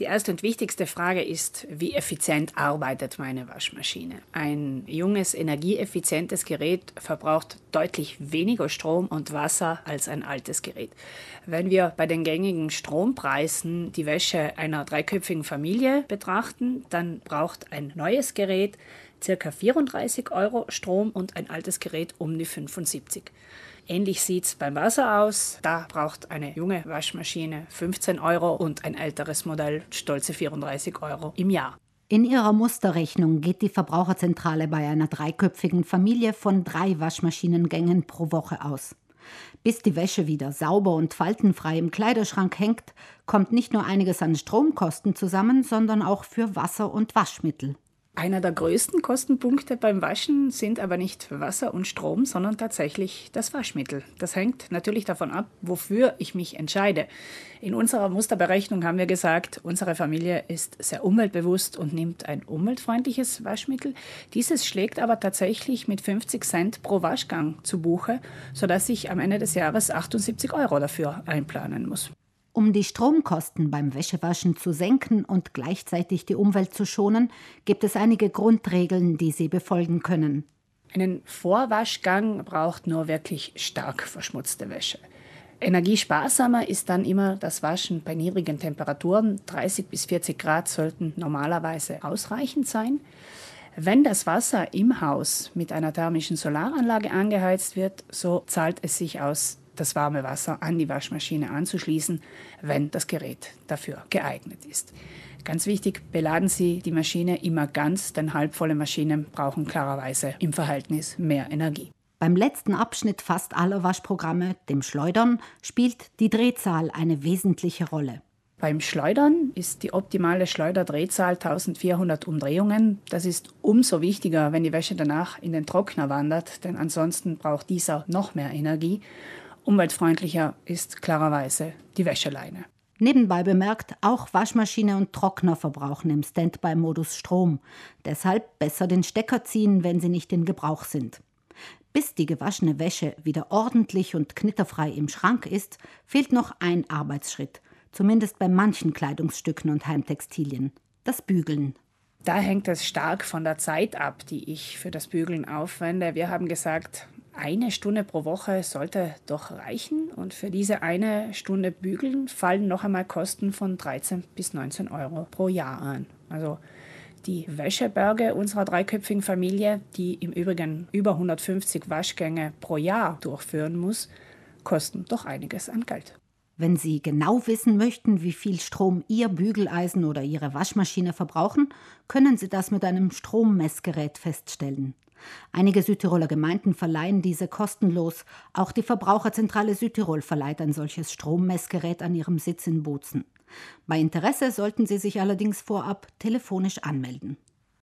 Die erste und wichtigste Frage ist, wie effizient arbeitet meine Waschmaschine? Ein junges, energieeffizientes Gerät verbraucht deutlich weniger Strom und Wasser als ein altes Gerät. Wenn wir bei den gängigen Strompreisen die Wäsche einer dreiköpfigen Familie betrachten, dann braucht ein neues Gerät ca. 34 Euro Strom und ein altes Gerät um die 75. Ähnlich sieht es beim Wasser aus. Da braucht eine junge Waschmaschine 15 Euro und ein älteres Modell stolze 34 Euro im Jahr. In ihrer Musterrechnung geht die Verbraucherzentrale bei einer dreiköpfigen Familie von drei Waschmaschinengängen pro Woche aus. Bis die Wäsche wieder sauber und faltenfrei im Kleiderschrank hängt, kommt nicht nur einiges an Stromkosten zusammen, sondern auch für Wasser und Waschmittel. Einer der größten Kostenpunkte beim Waschen sind aber nicht Wasser und Strom, sondern tatsächlich das Waschmittel. Das hängt natürlich davon ab, wofür ich mich entscheide. In unserer Musterberechnung haben wir gesagt, unsere Familie ist sehr umweltbewusst und nimmt ein umweltfreundliches Waschmittel. Dieses schlägt aber tatsächlich mit 50 Cent pro Waschgang zu Buche, sodass ich am Ende des Jahres 78 Euro dafür einplanen muss. Um die Stromkosten beim Wäschewaschen zu senken und gleichzeitig die Umwelt zu schonen, gibt es einige Grundregeln, die Sie befolgen können. Einen Vorwaschgang braucht nur wirklich stark verschmutzte Wäsche. Energiesparsamer ist dann immer das Waschen bei niedrigen Temperaturen. 30 bis 40 Grad sollten normalerweise ausreichend sein. Wenn das Wasser im Haus mit einer thermischen Solaranlage angeheizt wird, so zahlt es sich aus, das warme Wasser an die Waschmaschine anzuschließen, wenn das Gerät dafür geeignet ist. Ganz wichtig, beladen Sie die Maschine immer ganz, denn halbvolle Maschinen brauchen klarerweise im Verhältnis mehr Energie. Beim letzten Abschnitt fast aller Waschprogramme, dem Schleudern, spielt die Drehzahl eine wesentliche Rolle. Beim Schleudern ist die optimale Schleuderdrehzahl 1400 Umdrehungen. Das ist umso wichtiger, wenn die Wäsche danach in den Trockner wandert, denn ansonsten braucht dieser noch mehr Energie. Umweltfreundlicher ist klarerweise die Wäscheleine. Nebenbei bemerkt, auch Waschmaschine und Trockner verbrauchen im Standby-Modus Strom. Deshalb besser den Stecker ziehen, wenn sie nicht in Gebrauch sind. Bis die gewaschene Wäsche wieder ordentlich und knitterfrei im Schrank ist, fehlt noch ein Arbeitsschritt, zumindest bei manchen Kleidungsstücken und Heimtextilien, das Bügeln. Da hängt es stark von der Zeit ab, die ich für das Bügeln aufwende. Wir haben gesagt, eine Stunde pro Woche sollte doch reichen. Und für diese eine Stunde Bügeln fallen noch einmal Kosten von 13 bis 19 Euro pro Jahr an. Also die Wäscheberge unserer dreiköpfigen Familie, die im Übrigen über 150 Waschgänge pro Jahr durchführen muss, kosten doch einiges an Geld. Wenn Sie genau wissen möchten, wie viel Strom Ihr Bügeleisen oder Ihre Waschmaschine verbrauchen, können Sie das mit einem Strommessgerät feststellen. Einige Südtiroler Gemeinden verleihen diese kostenlos. Auch die Verbraucherzentrale Südtirol verleiht ein solches Strommessgerät an ihrem Sitz in Bozen. Bei Interesse sollten Sie sich allerdings vorab telefonisch anmelden.